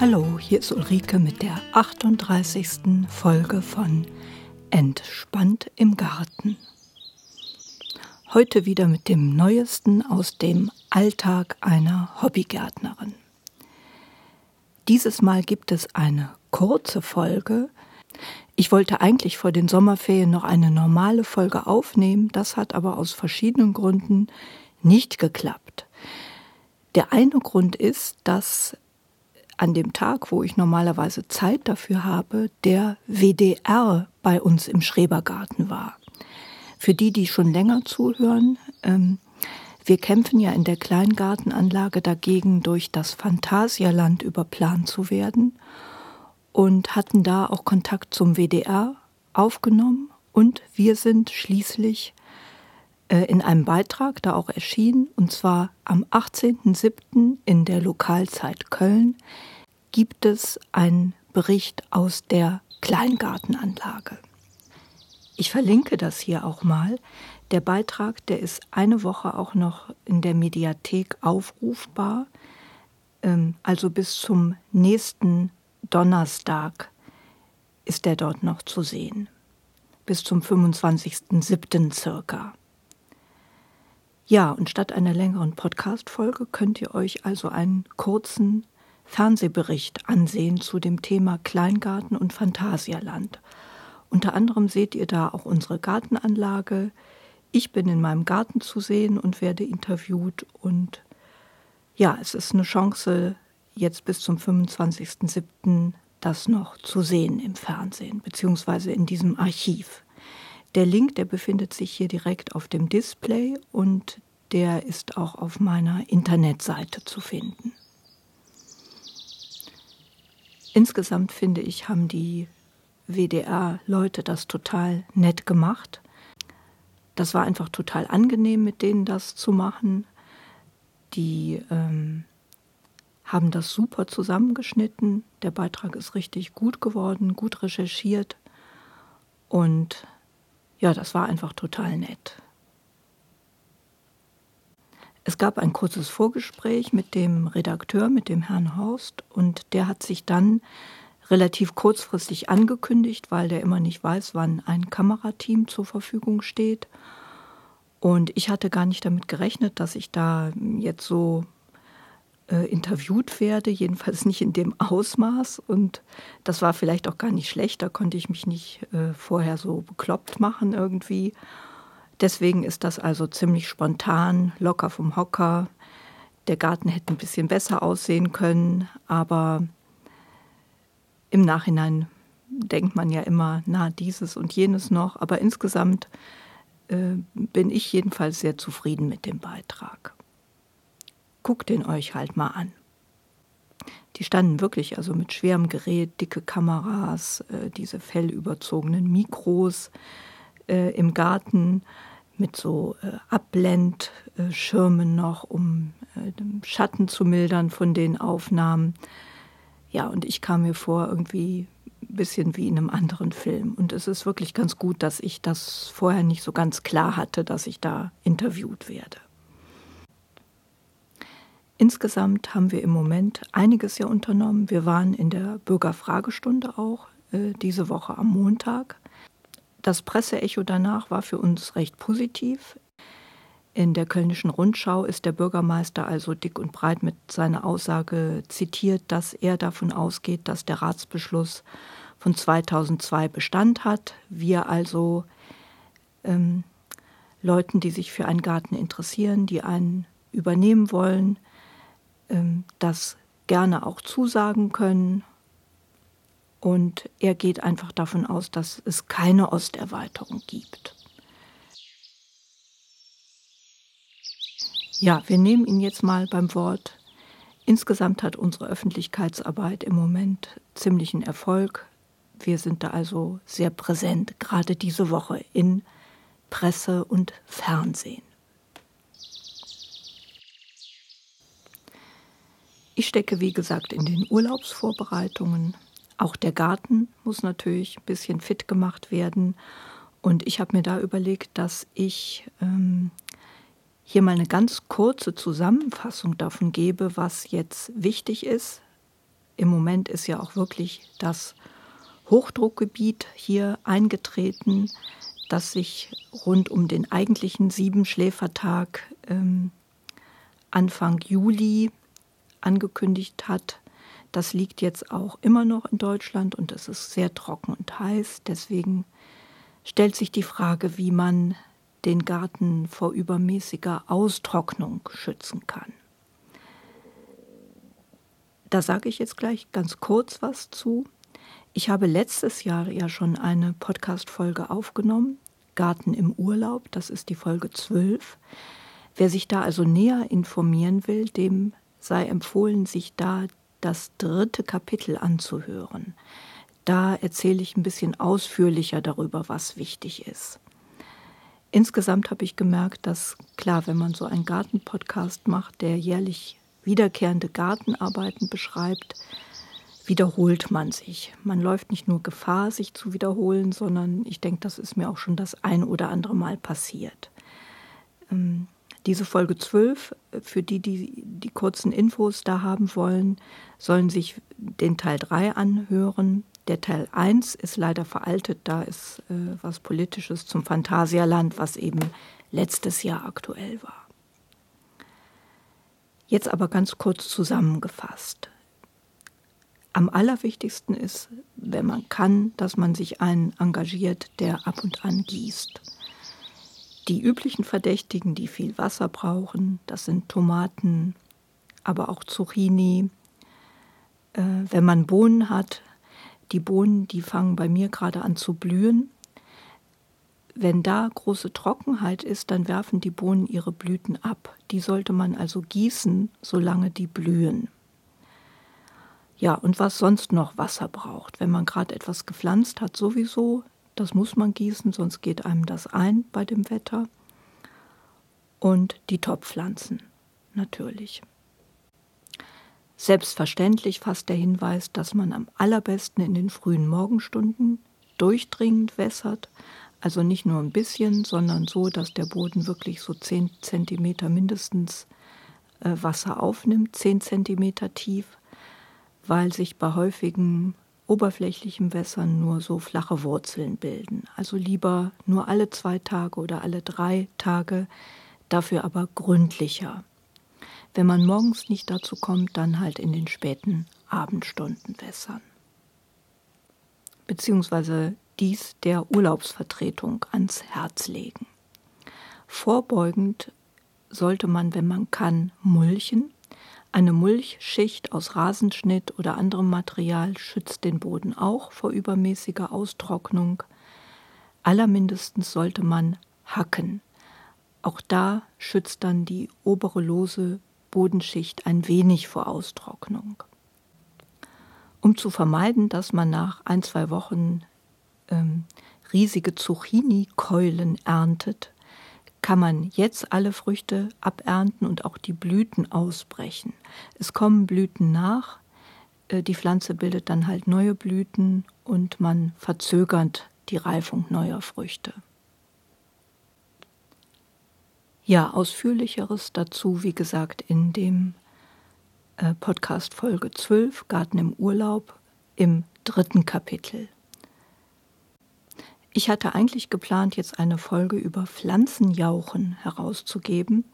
Hallo, hier ist Ulrike mit der 38. Folge von Entspannt im Garten. Heute wieder mit dem Neuesten aus dem Alltag einer Hobbygärtnerin. Dieses Mal gibt es eine kurze Folge. Ich wollte eigentlich vor den Sommerferien noch eine normale Folge aufnehmen, das hat aber aus verschiedenen Gründen nicht geklappt. Der eine Grund ist, dass an dem Tag, wo ich normalerweise Zeit dafür habe, der WDR bei uns im Schrebergarten war. Für die, die schon länger zuhören, ähm, wir kämpfen ja in der Kleingartenanlage dagegen, durch das Phantasialand überplant zu werden und hatten da auch Kontakt zum WDR aufgenommen und wir sind schließlich in einem Beitrag da auch erschienen, und zwar am 18.07. in der Lokalzeit Köln, gibt es einen Bericht aus der Kleingartenanlage. Ich verlinke das hier auch mal. Der Beitrag, der ist eine Woche auch noch in der Mediathek aufrufbar, ähm, also bis zum nächsten Donnerstag ist er dort noch zu sehen. Bis zum 25.07. circa. Ja, und statt einer längeren Podcast-Folge könnt ihr euch also einen kurzen Fernsehbericht ansehen zu dem Thema Kleingarten und Phantasialand. Unter anderem seht ihr da auch unsere Gartenanlage. Ich bin in meinem Garten zu sehen und werde interviewt. Und ja, es ist eine Chance, jetzt bis zum 25.07. das noch zu sehen im Fernsehen, beziehungsweise in diesem Archiv. Der Link, der befindet sich hier direkt auf dem Display und der ist auch auf meiner Internetseite zu finden. Insgesamt finde ich, haben die WDR-Leute das total nett gemacht. Das war einfach total angenehm, mit denen das zu machen. Die ähm, haben das super zusammengeschnitten. Der Beitrag ist richtig gut geworden, gut recherchiert. Und ja, das war einfach total nett. Es gab ein kurzes Vorgespräch mit dem Redakteur, mit dem Herrn Horst, und der hat sich dann relativ kurzfristig angekündigt, weil der immer nicht weiß, wann ein Kamerateam zur Verfügung steht. Und ich hatte gar nicht damit gerechnet, dass ich da jetzt so äh, interviewt werde, jedenfalls nicht in dem Ausmaß. Und das war vielleicht auch gar nicht schlecht, da konnte ich mich nicht äh, vorher so bekloppt machen irgendwie. Deswegen ist das also ziemlich spontan, locker vom Hocker. Der Garten hätte ein bisschen besser aussehen können, aber im Nachhinein denkt man ja immer, na, dieses und jenes noch. Aber insgesamt äh, bin ich jedenfalls sehr zufrieden mit dem Beitrag. Guckt den euch halt mal an. Die standen wirklich also mit schwerem Gerät, dicke Kameras, äh, diese fellüberzogenen Mikros äh, im Garten mit so äh, Abblendschirmen noch, um äh, den Schatten zu mildern von den Aufnahmen. Ja, und ich kam mir vor irgendwie ein bisschen wie in einem anderen Film. Und es ist wirklich ganz gut, dass ich das vorher nicht so ganz klar hatte, dass ich da interviewt werde. Insgesamt haben wir im Moment einiges ja unternommen. Wir waren in der Bürgerfragestunde auch äh, diese Woche am Montag. Das Presseecho danach war für uns recht positiv. In der Kölnischen Rundschau ist der Bürgermeister also dick und breit mit seiner Aussage zitiert, dass er davon ausgeht, dass der Ratsbeschluss von 2002 Bestand hat. Wir also ähm, Leuten, die sich für einen Garten interessieren, die einen übernehmen wollen, das gerne auch zusagen können und er geht einfach davon aus, dass es keine Osterweiterung gibt. Ja, wir nehmen ihn jetzt mal beim Wort. Insgesamt hat unsere Öffentlichkeitsarbeit im Moment ziemlichen Erfolg. Wir sind da also sehr präsent, gerade diese Woche in Presse und Fernsehen. Ich stecke, wie gesagt, in den Urlaubsvorbereitungen. Auch der Garten muss natürlich ein bisschen fit gemacht werden. Und ich habe mir da überlegt, dass ich ähm, hier mal eine ganz kurze Zusammenfassung davon gebe, was jetzt wichtig ist im Moment ist ja auch wirklich das Hochdruckgebiet hier eingetreten, das sich rund um den eigentlichen Siebenschläfertag ähm, Anfang Juli angekündigt hat. Das liegt jetzt auch immer noch in Deutschland und es ist sehr trocken und heiß. Deswegen stellt sich die Frage, wie man den Garten vor übermäßiger Austrocknung schützen kann. Da sage ich jetzt gleich ganz kurz was zu. Ich habe letztes Jahr ja schon eine Podcast-Folge aufgenommen, Garten im Urlaub, das ist die Folge 12. Wer sich da also näher informieren will, dem sei empfohlen, sich da das dritte Kapitel anzuhören. Da erzähle ich ein bisschen ausführlicher darüber, was wichtig ist. Insgesamt habe ich gemerkt, dass klar, wenn man so einen Gartenpodcast macht, der jährlich wiederkehrende Gartenarbeiten beschreibt, wiederholt man sich. Man läuft nicht nur Gefahr, sich zu wiederholen, sondern ich denke, das ist mir auch schon das ein oder andere Mal passiert. Ähm, diese Folge 12, für die, die die kurzen Infos da haben wollen, sollen sich den Teil 3 anhören. Der Teil 1 ist leider veraltet, da ist äh, was Politisches zum Phantasialand, was eben letztes Jahr aktuell war. Jetzt aber ganz kurz zusammengefasst. Am allerwichtigsten ist, wenn man kann, dass man sich einen engagiert, der ab und an gießt. Die üblichen Verdächtigen, die viel Wasser brauchen, das sind Tomaten, aber auch Zucchini. Äh, wenn man Bohnen hat, die Bohnen, die fangen bei mir gerade an zu blühen. Wenn da große Trockenheit ist, dann werfen die Bohnen ihre Blüten ab. Die sollte man also gießen, solange die blühen. Ja, und was sonst noch Wasser braucht, wenn man gerade etwas gepflanzt hat, sowieso, das muss man gießen, sonst geht einem das ein bei dem Wetter. Und die Topfpflanzen, natürlich. Selbstverständlich fasst der Hinweis, dass man am allerbesten in den frühen Morgenstunden durchdringend wässert, also nicht nur ein bisschen, sondern so, dass der Boden wirklich so 10 Zentimeter mindestens äh, Wasser aufnimmt, 10 Zentimeter tief, weil sich bei häufigen oberflächlichen Wässern nur so flache Wurzeln bilden. Also lieber nur alle zwei Tage oder alle drei Tage, dafür aber gründlicher. Wenn man morgens nicht dazu kommt, dann halt in den späten Abendstunden wässern. Beziehungsweise dies der Urlaubsvertretung ans Herz legen. Vorbeugend sollte man, wenn man kann, mulchen. Eine Mulchschicht aus Rasenschnitt oder anderem Material schützt den Boden auch vor übermäßiger Austrocknung. Allermindestens sollte man hacken. Auch da schützt dann die obere lose Bodenschicht ein wenig vor Austrocknung. Um zu vermeiden, dass man nach ein, zwei Wochen ähm, riesige Zucchini-Keulen erntet, kann man jetzt alle Früchte abernten und auch die Blüten ausbrechen. Es kommen Blüten nach, äh, die Pflanze bildet dann halt neue Blüten und man verzögert die Reifung neuer Früchte. Ja, ausführlicheres dazu, wie gesagt, in dem äh, Podcast Folge 12, Garten im Urlaub, im dritten Kapitel. Ich hatte eigentlich geplant, jetzt eine Folge über Pflanzenjauchen herauszugeben.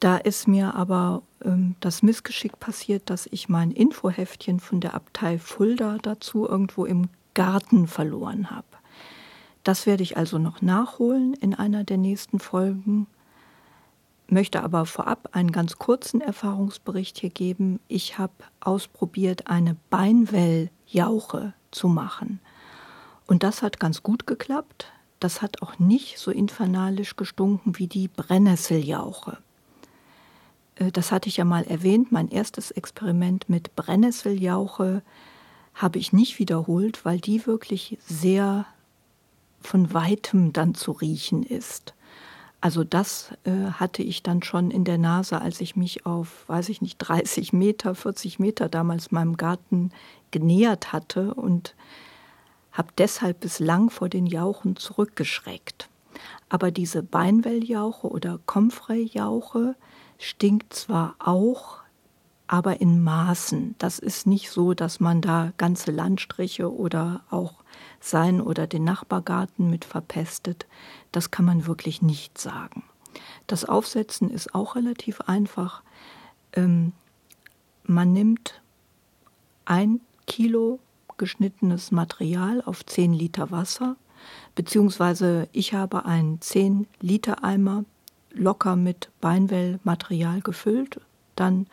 Da ist mir aber ähm, das Missgeschick passiert, dass ich mein Infoheftchen von der Abtei Fulda dazu irgendwo im Garten verloren habe. Das werde ich also noch nachholen in einer der nächsten Folgen möchte aber vorab einen ganz kurzen Erfahrungsbericht hier geben. Ich habe ausprobiert, eine Beinwelljauche zu machen. Und das hat ganz gut geklappt. Das hat auch nicht so infernalisch gestunken wie die Brennnesseljauche. Äh, das hatte ich ja mal erwähnt. Mein erstes Experiment mit Brennnesseljauche habe ich nicht wiederholt, weil die wirklich sehr von weitem dann zu riechen ist. Also das äh, hatte ich dann schon in der Nase, als ich mich auf, weiß ich nicht, 30 Meter, 40 Meter damals meinem Garten genähert hatte und habe deshalb bislang vor den Jauchen zurückgeschreckt. Aber diese Beinwelljauche oder Comfrey-Jauche stinkt zwar auch aber in Maßen. Das ist nicht so, dass man da ganze Landstriche oder auch sein oder den Nachbargarten mit verpestet. Das kann man wirklich nicht sagen. Das Aufsetzen ist auch relativ einfach. Ähm, man nimmt ein Kilo geschnittenes Material auf 10 Liter Wasser, beziehungsweise ich habe einen 10 Liter Eimer locker mit Beinwellmaterial gefüllt, dann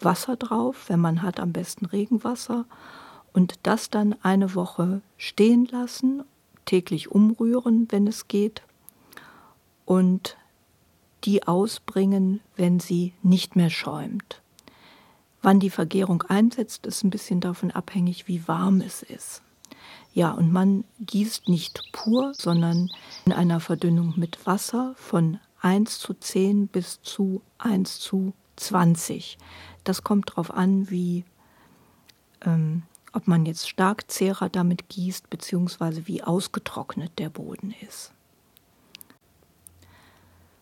Wasser drauf, wenn man hat, am besten Regenwasser und das dann eine Woche stehen lassen, täglich umrühren, wenn es geht und die ausbringen, wenn sie nicht mehr schäumt. Wann die Vergärung einsetzt, ist ein bisschen davon abhängig, wie warm es ist. Ja, und man gießt nicht pur, sondern in einer Verdünnung mit Wasser von 1 zu 10 bis zu 1 zu 20. Das kommt darauf an, wie, ähm, ob man jetzt Starkzehrer damit gießt, beziehungsweise wie ausgetrocknet der Boden ist.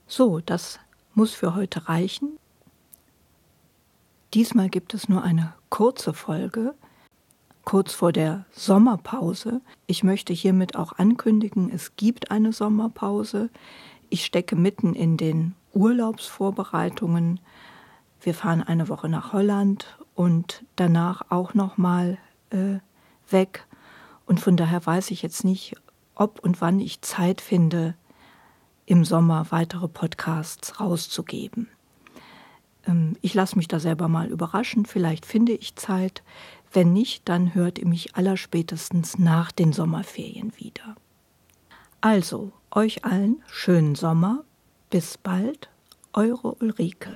So, das muss für heute reichen. Diesmal gibt es nur eine kurze Folge, kurz vor der Sommerpause. Ich möchte hiermit auch ankündigen, es gibt eine Sommerpause. Ich stecke mitten in den Urlaubsvorbereitungen. Wir fahren eine Woche nach Holland und danach auch noch mal äh, weg. Und von daher weiß ich jetzt nicht, ob und wann ich Zeit finde, im Sommer weitere Podcasts rauszugeben. Ähm, ich lasse mich da selber mal überraschen. Vielleicht finde ich Zeit. Wenn nicht, dann hört ihr mich allerspätestens nach den Sommerferien wieder. Also, euch allen schönen Sommer. Bis bald, eure Ulrike.